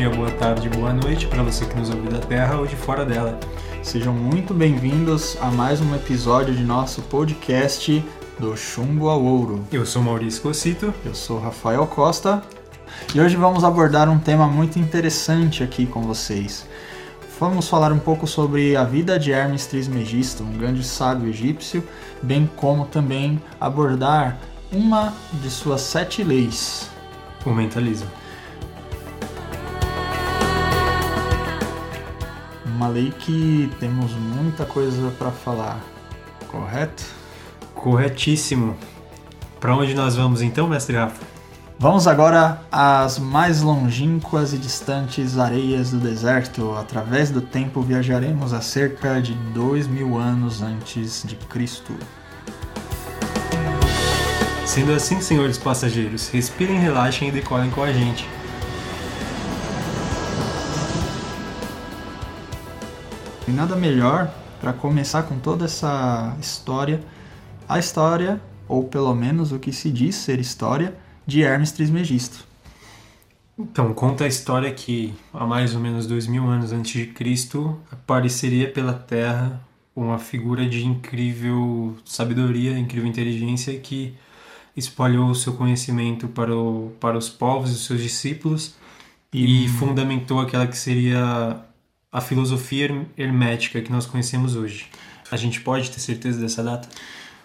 dia, boa tarde, boa noite para você que nos ouve da Terra ou de fora dela. Sejam muito bem-vindos a mais um episódio de nosso podcast do Chumbo ao Ouro. Eu sou Maurício Cocito. Eu sou Rafael Costa. E hoje vamos abordar um tema muito interessante aqui com vocês. Vamos falar um pouco sobre a vida de Hermes Trismegisto, um grande sábio egípcio, bem como também abordar uma de suas sete leis. O mentalismo. Uma lei que temos muita coisa para falar, correto? Corretíssimo. Para onde nós vamos então, mestre Rafa? Vamos agora às mais longínquas e distantes areias do deserto. Através do tempo viajaremos a cerca de dois mil anos antes de Cristo. Sendo assim, senhores passageiros, respirem, relaxem e decolem com a gente. E nada melhor para começar com toda essa história, a história, ou pelo menos o que se diz ser história, de Hermes Trismegisto. Então, conta a história que há mais ou menos dois mil anos antes de Cristo apareceria pela Terra uma figura de incrível sabedoria, incrível inteligência que espalhou o seu conhecimento para, o, para os povos e os seus discípulos e, e fundamentou aquela que seria a filosofia hermética que nós conhecemos hoje. A gente pode ter certeza dessa data?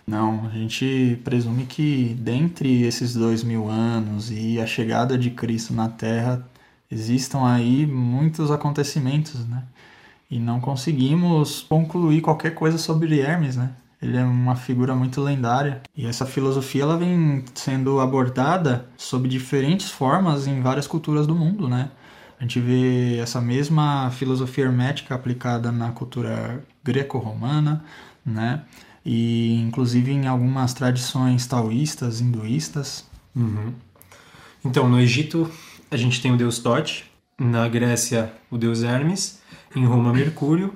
Não, a gente presume que dentre esses dois mil anos e a chegada de Cristo na Terra existam aí muitos acontecimentos, né? E não conseguimos concluir qualquer coisa sobre Hermes, né? Ele é uma figura muito lendária e essa filosofia ela vem sendo abordada sob diferentes formas em várias culturas do mundo, né? A gente vê essa mesma filosofia hermética aplicada na cultura greco-romana, né? E inclusive em algumas tradições taoístas, hinduístas. Uhum. Então, no Egito a gente tem o deus Tote, na Grécia o deus Hermes, em Roma Mercúrio.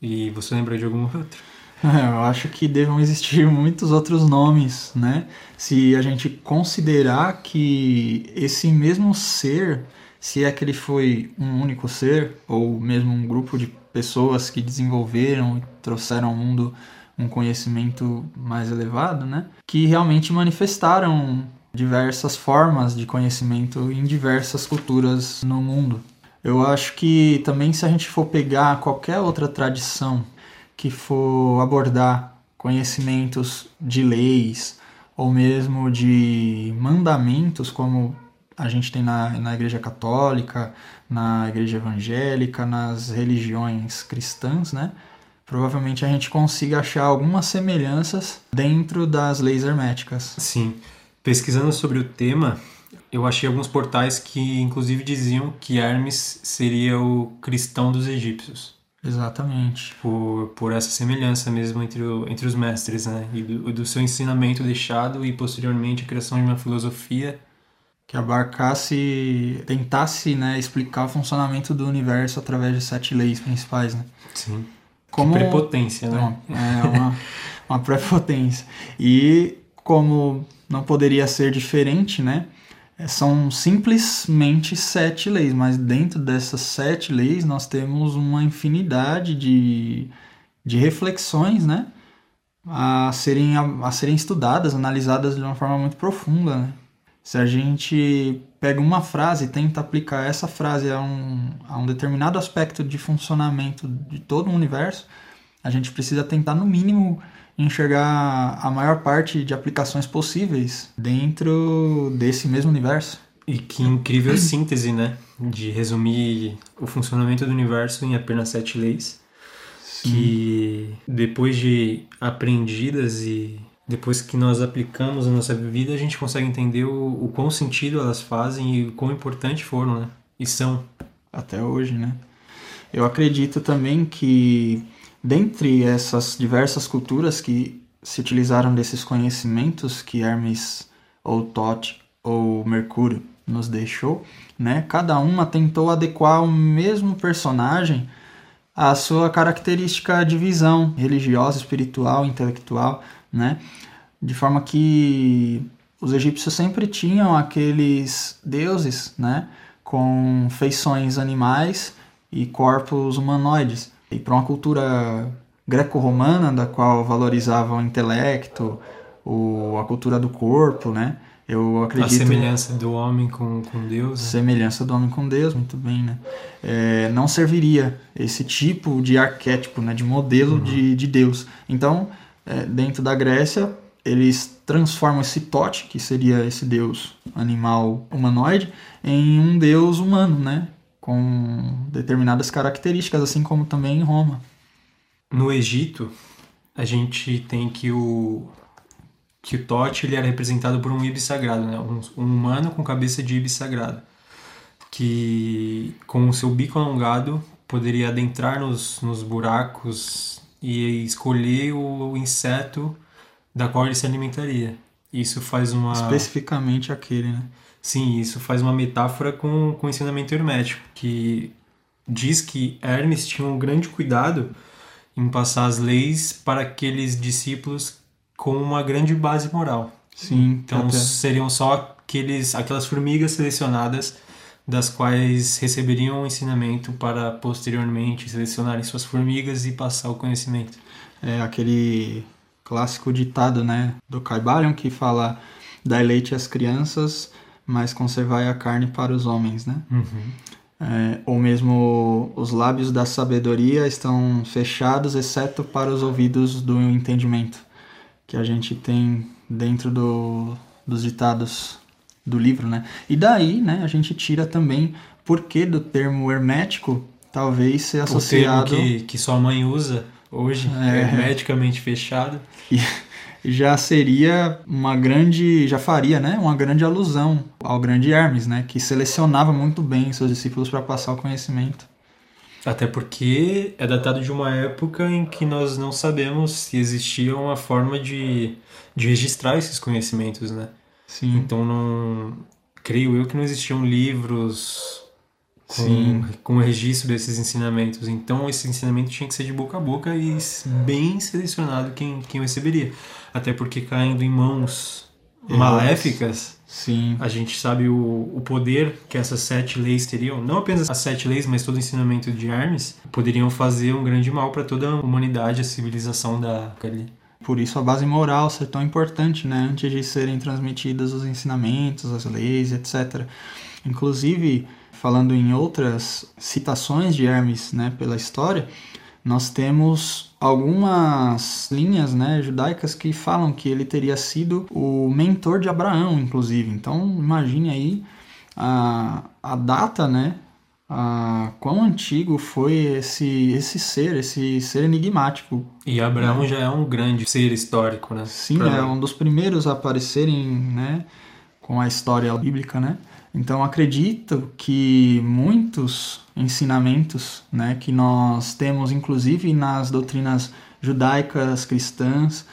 E você lembra de algum outro? Eu acho que devem existir muitos outros nomes, né? Se a gente considerar que esse mesmo ser se é que ele foi um único ser ou mesmo um grupo de pessoas que desenvolveram e trouxeram ao mundo um conhecimento mais elevado, né? Que realmente manifestaram diversas formas de conhecimento em diversas culturas no mundo. Eu acho que também se a gente for pegar qualquer outra tradição que for abordar conhecimentos de leis ou mesmo de mandamentos, como a gente tem na, na Igreja Católica, na Igreja Evangélica, nas religiões cristãs, né? Provavelmente a gente consiga achar algumas semelhanças dentro das leis herméticas. Sim. Pesquisando sobre o tema, eu achei alguns portais que inclusive diziam que Hermes seria o cristão dos egípcios. Exatamente. Por, por essa semelhança mesmo entre, o, entre os mestres, né? E do, do seu ensinamento deixado e posteriormente a criação de uma filosofia que abarcasse, tentasse né, explicar o funcionamento do universo através de sete leis principais. Né? Sim. Como, que prepotência, né? é uma, uma prepotência. E como não poderia ser diferente, né? São simplesmente sete leis, mas dentro dessas sete leis nós temos uma infinidade de, de reflexões, né? A serem, a, a serem estudadas, analisadas de uma forma muito profunda, né? Se a gente pega uma frase e tenta aplicar essa frase a um, a um determinado aspecto de funcionamento de todo o universo, a gente precisa tentar, no mínimo, enxergar a maior parte de aplicações possíveis dentro desse mesmo universo. E que incrível síntese, né? De resumir o funcionamento do universo em apenas sete leis. Sim. Que depois de aprendidas e depois que nós aplicamos na nossa vida, a gente consegue entender o, o quão sentido elas fazem e o quão importante foram, né? E são. Até hoje, né? Eu acredito também que, dentre essas diversas culturas que se utilizaram desses conhecimentos que Hermes ou Tote ou Mercúrio nos deixou, né? Cada uma tentou adequar o mesmo personagem à sua característica de visão religiosa, espiritual, intelectual né? De forma que os egípcios sempre tinham aqueles deuses, né? com feições animais e corpos humanoides. E para uma cultura greco-romana, da qual valorizava o intelecto, o, a cultura do corpo, né? Eu acredito. A semelhança do homem com, com Deus. Né? Semelhança do homem com Deus, muito bem, né? É, não serviria esse tipo de arquétipo, né? De modelo uhum. de, de Deus. Então, é, dentro da Grécia, eles transformam esse Tote, que seria esse deus animal humanoide, em um deus humano, né? Com determinadas características, assim como também em Roma. No Egito, a gente tem que o que o Tote ele era representado por um ibis sagrado, né? um, um humano com cabeça de ibis sagrado, que com o seu bico alongado poderia adentrar nos, nos buracos e escolher o inseto da qual ele se alimentaria. Isso faz uma. Especificamente aquele, né? Sim, isso faz uma metáfora com, com o ensinamento hermético, que diz que Hermes tinha um grande cuidado em passar as leis para aqueles discípulos com uma grande base moral. Sim. Então até. seriam só aqueles, aquelas formigas selecionadas das quais receberiam o ensinamento para posteriormente selecionarem suas formigas e passar o conhecimento. É aquele clássico ditado, né, do Caibalion que fala dai leite às crianças, mas conservai a carne para os homens, né? Uhum. É, ou mesmo os lábios da sabedoria estão fechados, exceto para os ouvidos do entendimento, que a gente tem dentro do, dos ditados do livro, né? E daí, né, a gente tira também por que do termo hermético talvez ser associado... O termo que, que sua mãe usa hoje, é. hermeticamente fechado. E já seria uma grande, já faria, né, uma grande alusão ao grande Hermes, né, que selecionava muito bem seus discípulos para passar o conhecimento. Até porque é datado de uma época em que nós não sabemos se existia uma forma de, de registrar esses conhecimentos, né? Sim. Então não creio eu que não existiam livros com, com o registro desses ensinamentos. Então esse ensinamento tinha que ser de boca a boca e bem selecionado quem, quem receberia. Até porque caindo em mãos maléficas, Sim. a gente sabe o, o poder que essas sete leis teriam. Não apenas as sete leis, mas todo o ensinamento de Hermes poderiam fazer um grande mal para toda a humanidade, a civilização da ali. Por isso a base moral ser tão importante, né? Antes de serem transmitidas os ensinamentos, as leis, etc. Inclusive, falando em outras citações de Hermes né, pela história, nós temos algumas linhas né, judaicas que falam que ele teria sido o mentor de Abraão, inclusive. Então, imagine aí a, a data, né? A, quão antigo foi esse, esse ser, esse ser enigmático. E Abraão né? já é um grande ser histórico, né? Sim, pra... é um dos primeiros a aparecerem né, com a história bíblica, né? Então acredito que muitos ensinamentos né, que nós temos, inclusive nas doutrinas judaicas cristãs,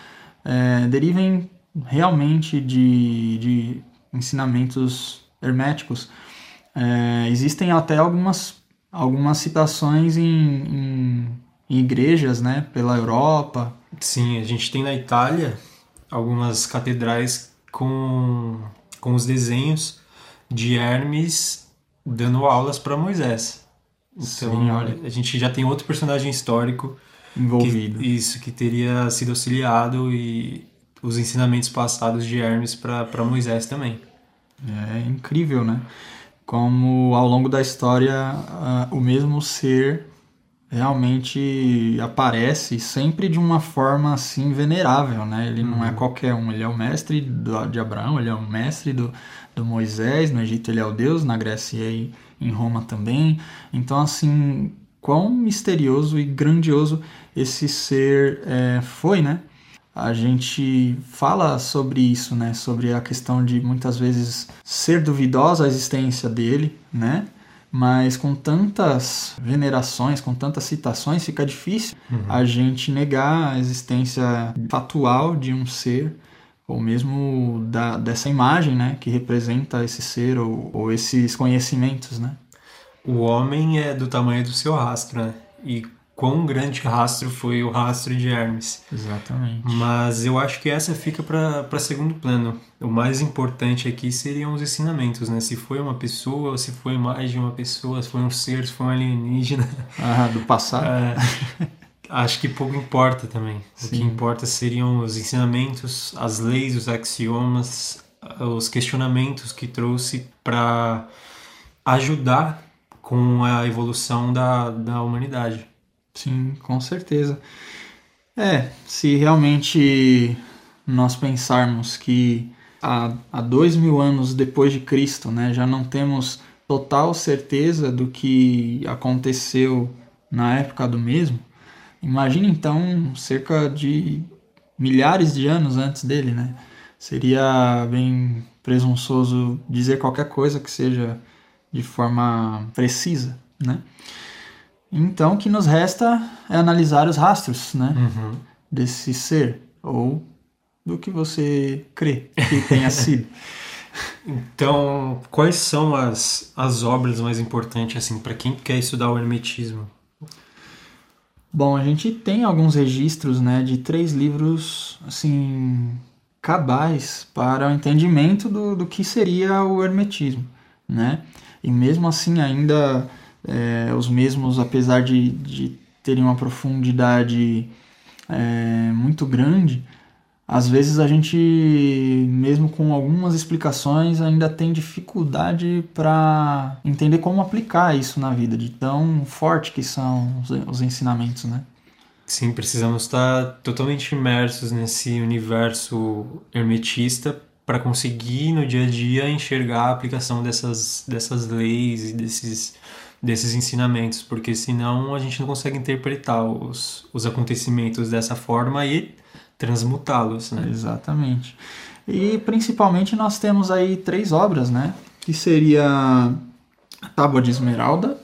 é, derivem realmente de, de ensinamentos herméticos. É, existem até algumas, algumas citações em, em, em igrejas né, pela Europa. Sim, a gente tem na Itália algumas catedrais com, com os desenhos de Hermes dando aulas para Moisés. Então, Sim, olha. a gente já tem outro personagem histórico envolvido. Que, isso, que teria sido auxiliado e os ensinamentos passados de Hermes para Moisés também. É incrível, né? Como ao longo da história o mesmo ser realmente aparece sempre de uma forma assim venerável, né? Ele não é uhum. qualquer um, ele é o mestre do, de Abraão, ele é o mestre do, do Moisés, no Egito ele é o Deus, na Grécia e em Roma também. Então, assim, quão misterioso e grandioso esse ser é, foi, né? A gente fala sobre isso, né? Sobre a questão de muitas vezes ser duvidosa a existência dele, né? Mas com tantas venerações, com tantas citações, fica difícil uhum. a gente negar a existência fatual de um ser ou mesmo da, dessa imagem né, que representa esse ser ou, ou esses conhecimentos. Né? O homem é do tamanho do seu rastro, né? E quão grande rastro foi o rastro de Hermes. Exatamente. Mas eu acho que essa fica para segundo plano. O mais importante aqui seriam os ensinamentos, né? Se foi uma pessoa, se foi mais de uma pessoa, se foi um ser, se foi um alienígena. Ah, do passado. É, acho que pouco importa também. Sim. O que importa seriam os ensinamentos, as leis, os axiomas, os questionamentos que trouxe para ajudar com a evolução da, da humanidade. Sim, com certeza. É, se realmente nós pensarmos que há, há dois mil anos depois de Cristo, né, já não temos total certeza do que aconteceu na época do mesmo, imagine então cerca de milhares de anos antes dele, né? Seria bem presunçoso dizer qualquer coisa que seja de forma precisa, né? Então, o que nos resta é analisar os rastros, né? Uhum. Desse ser, ou do que você crê que tenha sido. Então, quais são as, as obras mais importantes assim para quem quer estudar o hermetismo? Bom, a gente tem alguns registros, né, de três livros, assim, cabais para o entendimento do, do que seria o hermetismo, né? E mesmo assim ainda é, os mesmos, apesar de, de terem uma profundidade é, muito grande, às vezes a gente, mesmo com algumas explicações, ainda tem dificuldade para entender como aplicar isso na vida, de tão forte que são os, os ensinamentos, né? Sim, precisamos estar totalmente imersos nesse universo hermetista para conseguir no dia a dia enxergar a aplicação dessas, dessas leis e desses, desses ensinamentos, porque senão a gente não consegue interpretar os, os acontecimentos dessa forma e transmutá-los, né? Exatamente. E principalmente nós temos aí três obras, né? Que seria a Tábua de Esmeralda,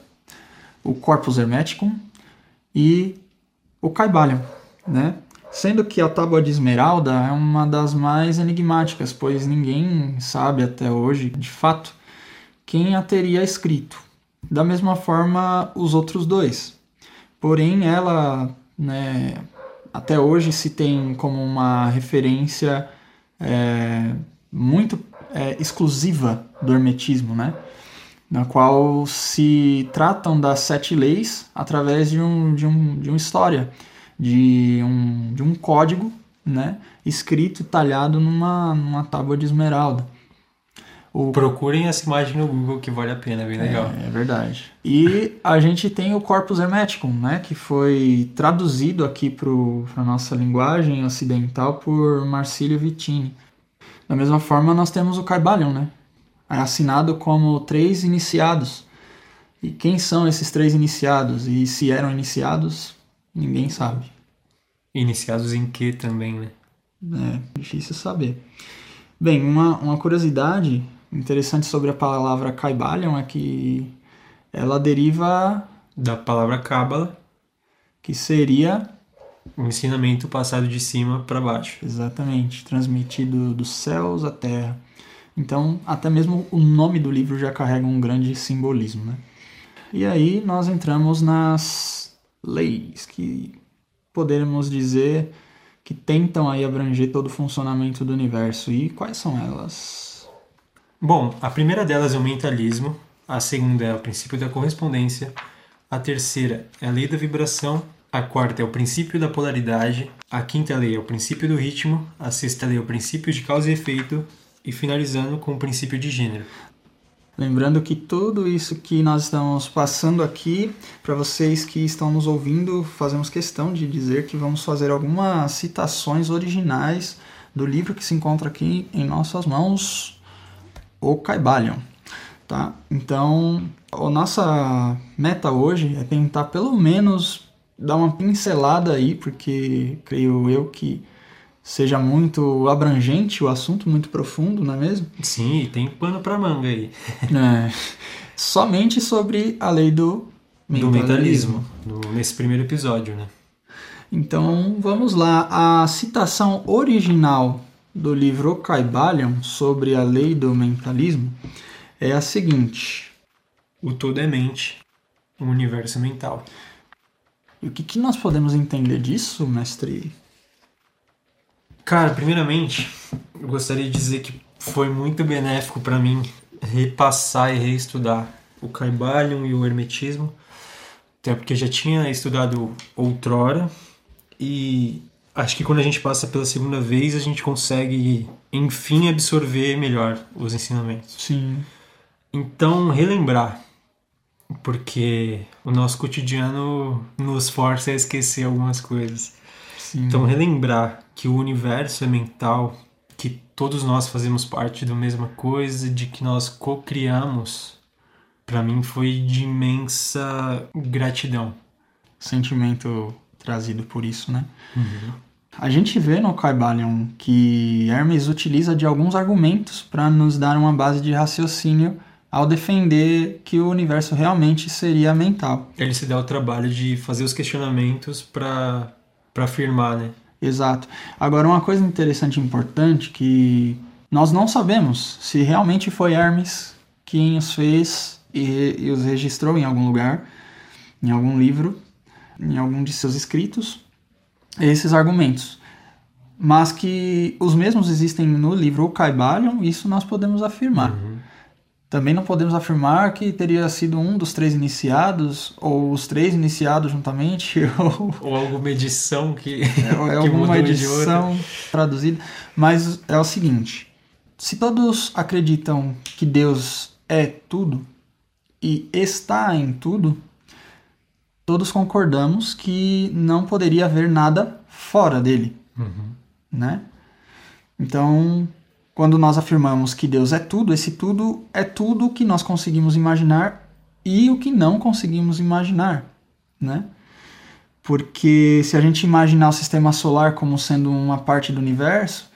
o Corpus Hermeticum e o Caibalion, né? Sendo que a Tábua de Esmeralda é uma das mais enigmáticas, pois ninguém sabe até hoje, de fato, quem a teria escrito. Da mesma forma, os outros dois. Porém, ela, né, até hoje se tem como uma referência é, muito é, exclusiva do hermetismo, né? na qual se tratam das sete leis através de, um, de, um, de uma história, de um, de um código né? escrito e talhado numa, numa tábua de esmeralda. O... Procurem essa imagem no Google que vale a pena, é bem legal. É, é verdade. E a gente tem o Corpus Hermeticum, né, que foi traduzido aqui para a nossa linguagem ocidental por Marcílio Vittini. Da mesma forma, nós temos o Caibalion, né, assinado como três iniciados. E quem são esses três iniciados? E se eram iniciados, ninguém sabe. Iniciados em que também, né? É, difícil saber. Bem, uma, uma curiosidade interessante sobre a palavra Kaibalion é que ela deriva da palavra Cábala, que seria o ensinamento passado de cima para baixo. Exatamente, transmitido dos céus à terra. Então, até mesmo o nome do livro já carrega um grande simbolismo, né? E aí nós entramos nas leis que poderíamos dizer que tentam aí abranger todo o funcionamento do universo. E quais são elas? Bom, a primeira delas é o mentalismo, a segunda é o princípio da correspondência, a terceira é a lei da vibração, a quarta é o princípio da polaridade, a quinta lei é o princípio do ritmo, a sexta lei é o princípio de causa e efeito e finalizando com o princípio de gênero. Lembrando que tudo isso que nós estamos passando aqui, para vocês que estão nos ouvindo, fazemos questão de dizer que vamos fazer algumas citações originais do livro que se encontra aqui em nossas mãos, o Caibalion. Tá? Então, a nossa meta hoje é tentar pelo menos dar uma pincelada aí, porque creio eu que seja muito abrangente o assunto, muito profundo, não é mesmo? Sim, tem pano para manga aí. É, somente sobre a lei do mentalismo. Do mentalismo, nesse primeiro episódio, né? Então, vamos lá. A citação original do livro Caibalion sobre a lei do mentalismo é a seguinte: O todo é mente, o universo mental. E o que, que nós podemos entender disso, mestre? Cara, primeiramente, eu gostaria de dizer que foi muito benéfico para mim repassar e reestudar o Caibalion e o Hermetismo, até porque já tinha estudado outrora e acho que quando a gente passa pela segunda vez a gente consegue enfim absorver melhor os ensinamentos. Sim. Então, relembrar, porque o nosso cotidiano nos força a esquecer algumas coisas. Sim. Então, relembrar que o universo é mental, que todos nós fazemos parte da mesma coisa, de que nós co-criamos, para mim foi de imensa gratidão. Sentimento trazido por isso, né? A gente vê no Caibalion que Hermes utiliza de alguns argumentos para nos dar uma base de raciocínio ao defender que o universo realmente seria mental. Ele se dá o trabalho de fazer os questionamentos para afirmar, né? Exato. Agora, uma coisa interessante e importante que nós não sabemos se realmente foi Hermes quem os fez e, e os registrou em algum lugar, em algum livro, em algum de seus escritos, esses argumentos. Mas que os mesmos existem no livro O Caibalion, isso nós podemos afirmar. Também não podemos afirmar que teria sido um dos três iniciados, ou os três iniciados juntamente, ou Ou alguma edição que, é, é que alguma edição traduzida. Mas é o seguinte: se todos acreditam que Deus é tudo e está em tudo, todos concordamos que não poderia haver nada fora dele, Uhum. né? Então, quando nós afirmamos que Deus é tudo, esse tudo é tudo o que nós conseguimos imaginar e o que não conseguimos imaginar, né? Porque se a gente imaginar o sistema solar como sendo uma parte do universo,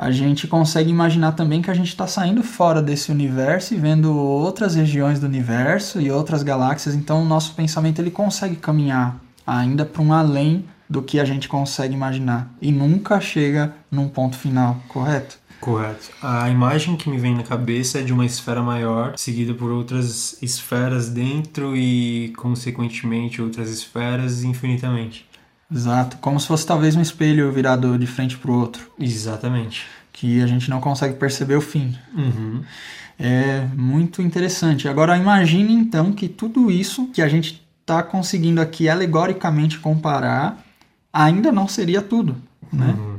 a gente consegue imaginar também que a gente está saindo fora desse universo e vendo outras regiões do universo e outras galáxias. Então, o nosso pensamento ele consegue caminhar ainda para um além do que a gente consegue imaginar e nunca chega num ponto final, correto? Correto. A imagem que me vem na cabeça é de uma esfera maior, seguida por outras esferas dentro e, consequentemente, outras esferas infinitamente. Exato, como se fosse talvez um espelho virado de frente para o outro, Exatamente. que a gente não consegue perceber o fim. Uhum. É muito interessante. Agora imagine então que tudo isso que a gente está conseguindo aqui alegoricamente comparar ainda não seria tudo, né? Uhum.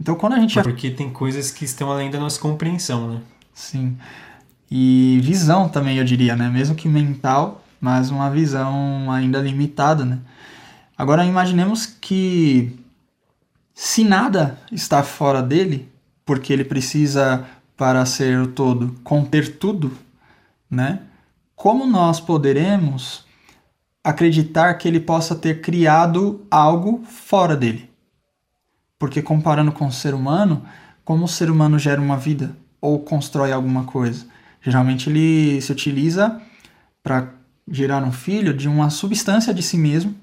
Então quando a gente Porque tem coisas que estão além da nossa compreensão, né? sim e visão também eu diria, né? Mesmo que mental, mas uma visão ainda limitada, né? Agora imaginemos que se nada está fora dele, porque ele precisa para ser o todo conter tudo, né? Como nós poderemos acreditar que ele possa ter criado algo fora dele? Porque comparando com o ser humano, como o ser humano gera uma vida ou constrói alguma coisa? Geralmente ele se utiliza para gerar um filho de uma substância de si mesmo,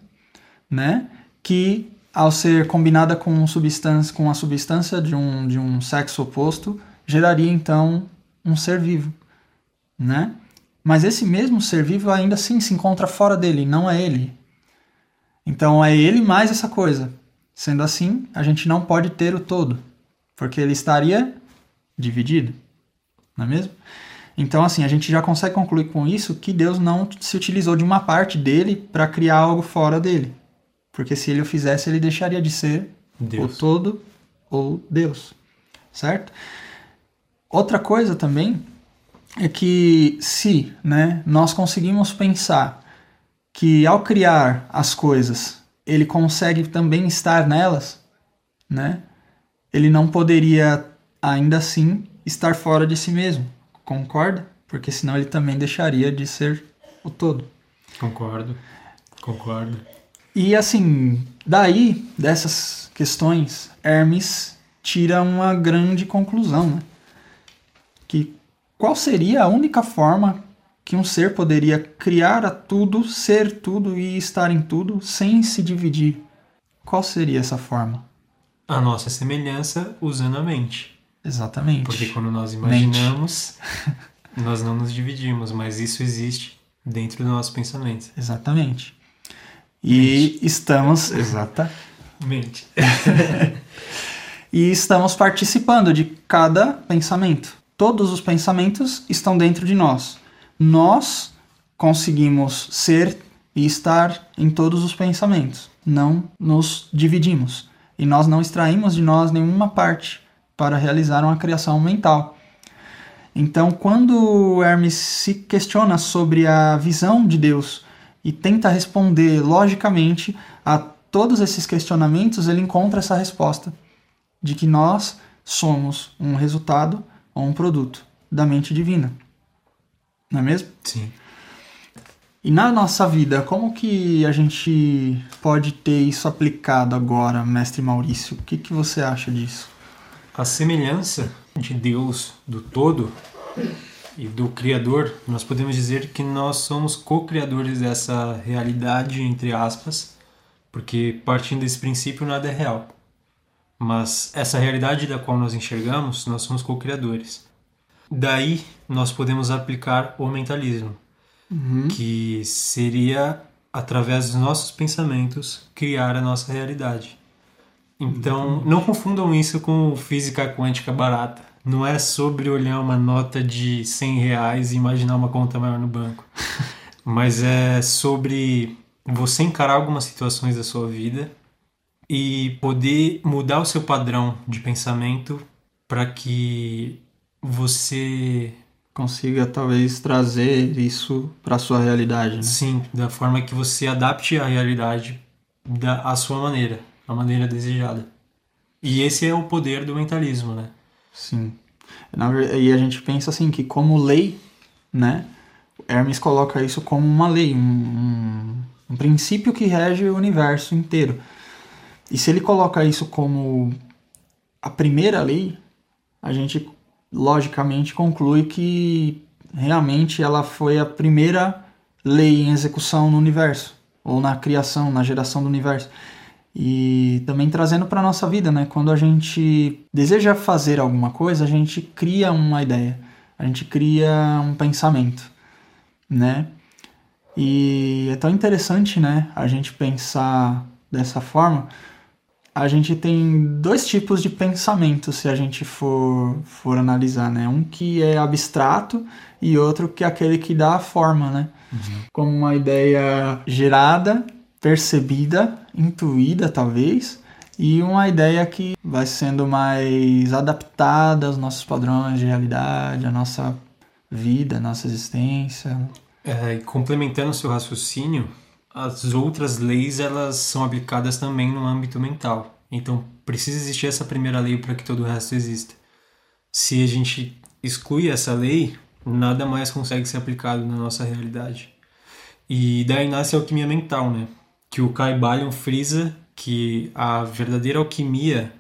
né? Que ao ser combinada com substância com a substância de um, de um sexo oposto, geraria então um ser vivo, né? Mas esse mesmo ser vivo ainda assim se encontra fora dele, não é ele. Então é ele mais essa coisa. Sendo assim, a gente não pode ter o todo, porque ele estaria dividido, não é mesmo? Então, assim, a gente já consegue concluir com isso que Deus não se utilizou de uma parte dele para criar algo fora dele. Porque se ele o fizesse, ele deixaria de ser Deus. o todo ou Deus, certo? Outra coisa também é que se né, nós conseguimos pensar que ao criar as coisas ele consegue também estar nelas, né? Ele não poderia ainda assim estar fora de si mesmo, concorda? Porque senão ele também deixaria de ser o todo. Concordo. Concordo. E assim, daí, dessas questões, Hermes tira uma grande conclusão, né? Que qual seria a única forma que um ser poderia criar a tudo, ser tudo e estar em tudo sem se dividir? Qual seria essa forma? A nossa semelhança usando a mente. Exatamente. Porque quando nós imaginamos, nós não nos dividimos, mas isso existe dentro do nosso pensamento. Exatamente. E estamos. Exatamente. e estamos participando de cada pensamento. Todos os pensamentos estão dentro de nós. Nós conseguimos ser e estar em todos os pensamentos. Não nos dividimos. E nós não extraímos de nós nenhuma parte para realizar uma criação mental. Então, quando Hermes se questiona sobre a visão de Deus e tenta responder logicamente a todos esses questionamentos, ele encontra essa resposta de que nós somos um resultado ou um produto da mente divina. Não é mesmo? Sim. E na nossa vida, como que a gente pode ter isso aplicado agora, mestre Maurício? O que, que você acha disso? A semelhança de Deus do todo e do Criador, nós podemos dizer que nós somos co-criadores dessa realidade, entre aspas, porque partindo desse princípio nada é real. Mas essa realidade da qual nós enxergamos, nós somos co-criadores. Daí nós podemos aplicar o mentalismo, uhum. que seria através dos nossos pensamentos criar a nossa realidade. Então, não confundam isso com física quântica barata. Não é sobre olhar uma nota de 100 reais e imaginar uma conta maior no banco. Mas é sobre você encarar algumas situações da sua vida e poder mudar o seu padrão de pensamento para que você consiga talvez trazer isso para sua realidade. Né? Sim, da forma que você adapte a realidade da a sua maneira a maneira desejada. E esse é o poder do mentalismo, né? Sim. E a gente pensa assim que como lei, né? Hermes coloca isso como uma lei, um, um, um princípio que rege o universo inteiro. E se ele coloca isso como a primeira lei, a gente logicamente conclui que realmente ela foi a primeira lei em execução no universo, ou na criação, na geração do universo. E também trazendo para nossa vida, né? Quando a gente deseja fazer alguma coisa, a gente cria uma ideia, a gente cria um pensamento, né? E é tão interessante, né? A gente pensar dessa forma. A gente tem dois tipos de pensamento, se a gente for, for analisar, né? Um que é abstrato e outro que é aquele que dá a forma, né? Uhum. Como uma ideia gerada percebida, intuída talvez, e uma ideia que vai sendo mais adaptada aos nossos padrões de realidade, à nossa vida, à nossa existência. É, complementando o seu raciocínio, as outras leis elas são aplicadas também no âmbito mental. Então precisa existir essa primeira lei para que todo o resto exista. Se a gente exclui essa lei, nada mais consegue ser aplicado na nossa realidade. E daí nasce a alquimia mental, né? Que o Caibalion frisa que a verdadeira alquimia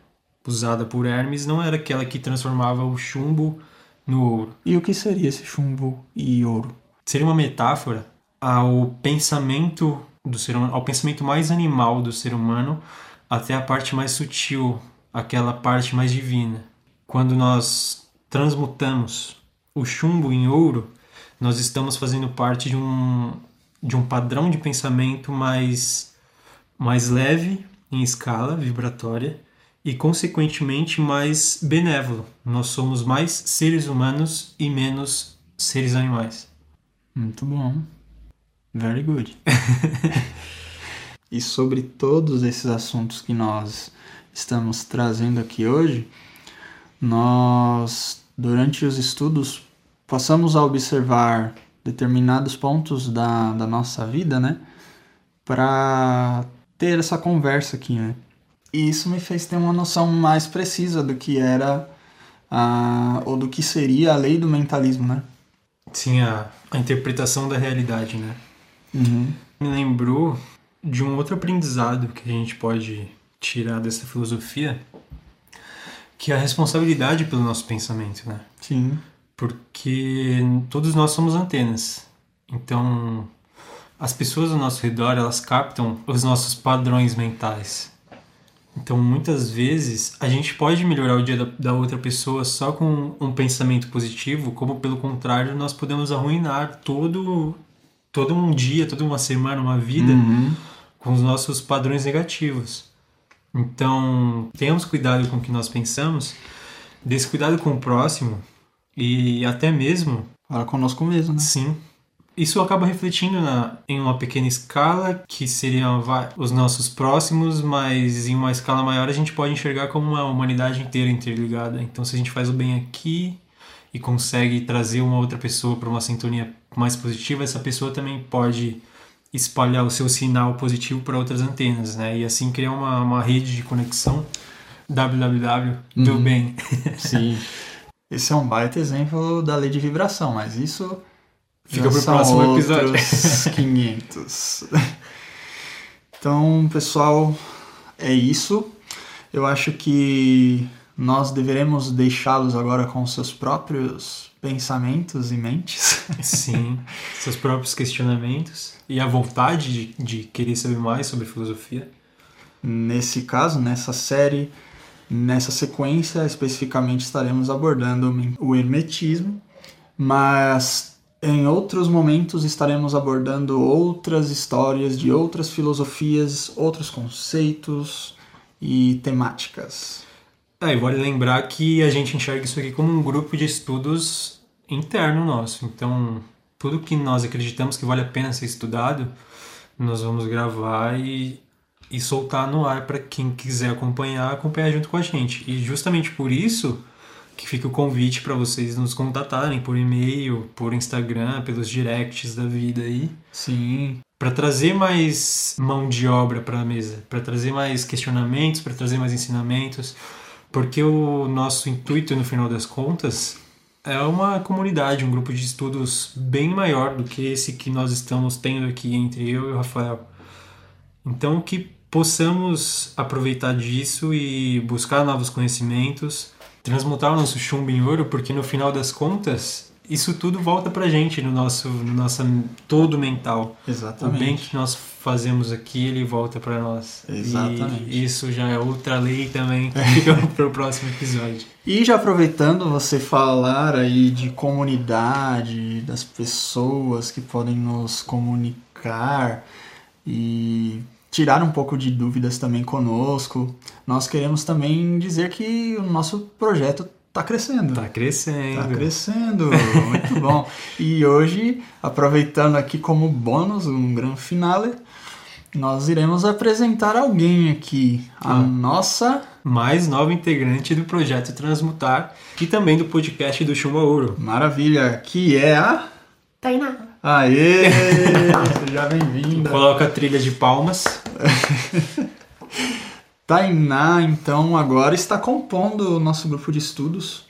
usada por Hermes não era aquela que transformava o chumbo no ouro. E o que seria esse chumbo e ouro? Seria uma metáfora ao pensamento do ser humano, ao pensamento mais animal do ser humano até a parte mais sutil, aquela parte mais divina. Quando nós transmutamos o chumbo em ouro, nós estamos fazendo parte de um de um padrão de pensamento mais, mais leve em escala vibratória e, consequentemente, mais benévolo. Nós somos mais seres humanos e menos seres animais. Muito bom. Very good. e sobre todos esses assuntos que nós estamos trazendo aqui hoje, nós, durante os estudos, passamos a observar determinados pontos da, da nossa vida, né? Para ter essa conversa aqui, né? E isso me fez ter uma noção mais precisa do que era a, ou do que seria a lei do mentalismo, né? Sim, a, a interpretação da realidade, né? Uhum. Me lembrou de um outro aprendizado que a gente pode tirar dessa filosofia, que é a responsabilidade pelo nosso pensamento, né? Sim porque todos nós somos antenas. Então, as pessoas ao nosso redor, elas captam os nossos padrões mentais. Então, muitas vezes, a gente pode melhorar o dia da, da outra pessoa só com um pensamento positivo, como pelo contrário, nós podemos arruinar todo todo um dia, toda uma semana, uma vida uhum. com os nossos padrões negativos. Então, tenhamos cuidado com o que nós pensamos, desse cuidado com o próximo e até mesmo. Para conosco mesmo, né? Sim. Isso acaba refletindo na, em uma pequena escala, que seriam os nossos próximos, mas em uma escala maior a gente pode enxergar como uma humanidade inteira interligada. Então, se a gente faz o bem aqui e consegue trazer uma outra pessoa para uma sintonia mais positiva, essa pessoa também pode espalhar o seu sinal positivo para outras antenas, né? E assim criar uma, uma rede de conexão www do uhum. bem. Sim. Esse é um baita exemplo da lei de vibração, mas isso fica para o próximo episódio. 500. então, pessoal, é isso. Eu acho que nós deveremos deixá-los agora com seus próprios pensamentos e mentes. Sim, seus próprios questionamentos e a vontade de, de querer saber mais sobre filosofia. Nesse caso, nessa série, nessa sequência, especificamente estaremos abordando o hermetismo, mas em outros momentos estaremos abordando outras histórias de outras filosofias, outros conceitos e temáticas. É, e vale lembrar que a gente enxerga isso aqui como um grupo de estudos interno nosso. Então, tudo que nós acreditamos que vale a pena ser estudado, nós vamos gravar e, e soltar no ar para quem quiser acompanhar, acompanhar junto com a gente. E justamente por isso que fica o convite para vocês nos contatarem por e-mail, por Instagram, pelos directs da vida aí. Sim. Para trazer mais mão de obra para a mesa, para trazer mais questionamentos, para trazer mais ensinamentos porque o nosso intuito, no final das contas, é uma comunidade, um grupo de estudos bem maior do que esse que nós estamos tendo aqui entre eu e o Rafael. Então, que possamos aproveitar disso e buscar novos conhecimentos, transmutar o nosso chumbo em ouro, porque no final das contas, isso tudo volta pra gente no nosso, no nosso todo mental. Exatamente. O bem que nós fazemos aqui, ele volta para nós. Exatamente. E isso já é outra lei também que fica pro próximo episódio. E já aproveitando você falar aí de comunidade, das pessoas que podem nos comunicar e tirar um pouco de dúvidas também conosco, nós queremos também dizer que o nosso projeto Tá crescendo. Tá crescendo. Tá crescendo. Muito bom. E hoje, aproveitando aqui como bônus, um grande finale, nós iremos apresentar alguém aqui. A ah. nossa. Mais nova integrante do projeto Transmutar e também do podcast do Chumba Ouro. Maravilha. Que é a. Tainá. Aê! Seja bem-vinda. Coloca a trilha de palmas. Tainá, então, agora está compondo o nosso grupo de estudos.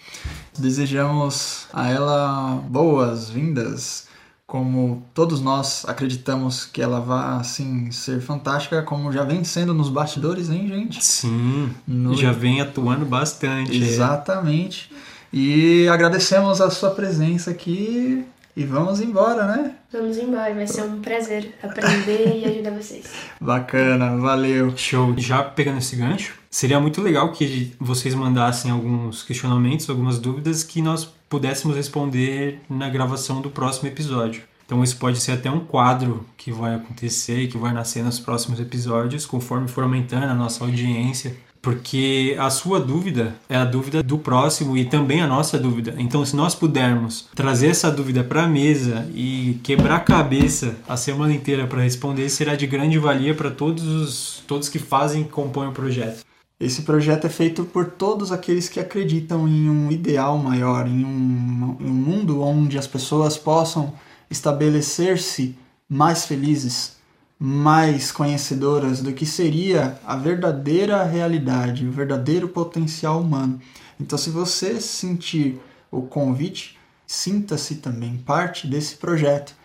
Desejamos a ela boas-vindas, como todos nós acreditamos que ela vai assim ser fantástica, como já vem sendo nos bastidores, hein, gente? Sim, no... já vem atuando bastante. Exatamente. E agradecemos a sua presença aqui e vamos embora, né? Vamos embora, vai ser um prazer aprender e ajudar vocês. Bacana, valeu. Show. Já pegando esse gancho, seria muito legal que vocês mandassem alguns questionamentos, algumas dúvidas que nós pudéssemos responder na gravação do próximo episódio. Então isso pode ser até um quadro que vai acontecer e que vai nascer nos próximos episódios, conforme for aumentando a nossa audiência porque a sua dúvida é a dúvida do próximo e também a nossa dúvida. Então, se nós pudermos trazer essa dúvida para a mesa e quebrar a cabeça a semana inteira para responder, será de grande valia para todos os todos que fazem e compõem o projeto. Esse projeto é feito por todos aqueles que acreditam em um ideal maior, em um, em um mundo onde as pessoas possam estabelecer-se mais felizes, mais conhecedoras do que seria a verdadeira realidade, o verdadeiro potencial humano. Então, se você sentir o convite, sinta-se também parte desse projeto.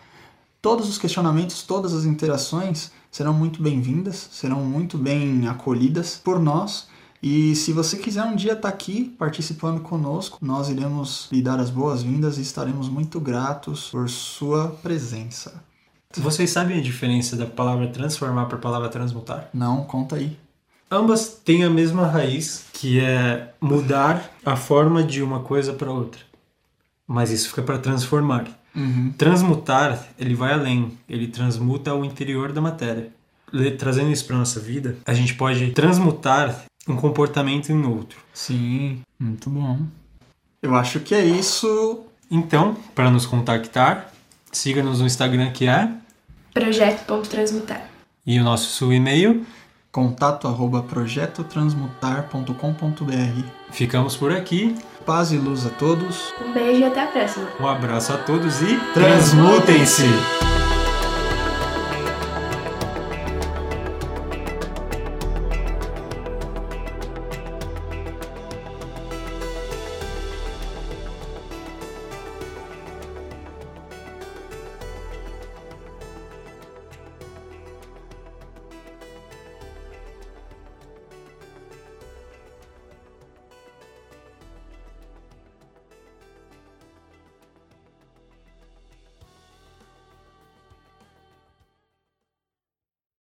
Todos os questionamentos, todas as interações serão muito bem-vindas, serão muito bem acolhidas por nós. E se você quiser um dia estar tá aqui participando conosco, nós iremos lhe dar as boas-vindas e estaremos muito gratos por sua presença. Vocês sabem a diferença da palavra transformar para a palavra transmutar? Não, conta aí. Ambas têm a mesma raiz, que é mudar a forma de uma coisa para outra. Mas isso fica para transformar. Uhum. Transmutar, ele vai além. Ele transmuta o interior da matéria. trazendo isso para nossa vida, a gente pode transmutar um comportamento em outro. Sim, muito bom. Eu acho que é isso. Então, para nos contactar, siga-nos no Instagram que é Projeto.transmutar. e o nosso e-mail. Contato arroba projetotransmutar.com.br. Ficamos por aqui. Paz e luz a todos. Um beijo e até a próxima. Um abraço a todos e Transmutem-se!